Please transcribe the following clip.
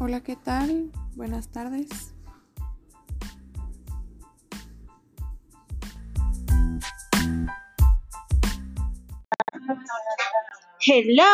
Hola, ¿qué tal? Buenas tardes. Hello.